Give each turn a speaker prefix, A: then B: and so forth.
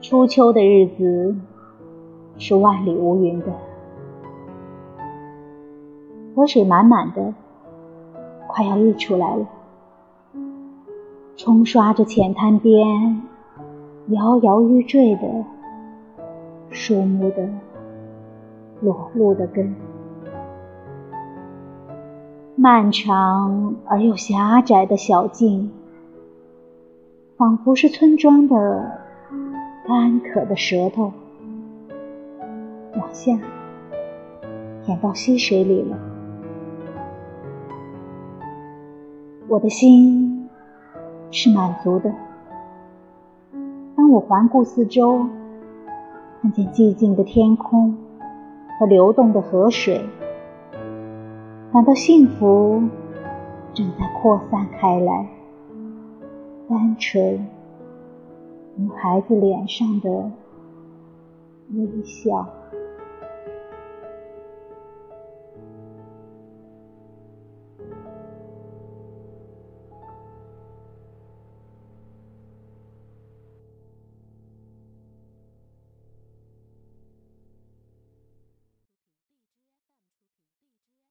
A: 初秋的日子是万里无云的，河水满满的，快要溢出来了，冲刷着浅滩边摇摇欲坠的树木的裸露的根。漫长而又狭窄的小径，仿佛是村庄的干渴的舌头，往下舔到溪水里了。我的心是满足的。当我环顾四周，看见寂静的天空和流动的河水。感到幸福正在扩散开来，单纯如孩子脸上的微笑。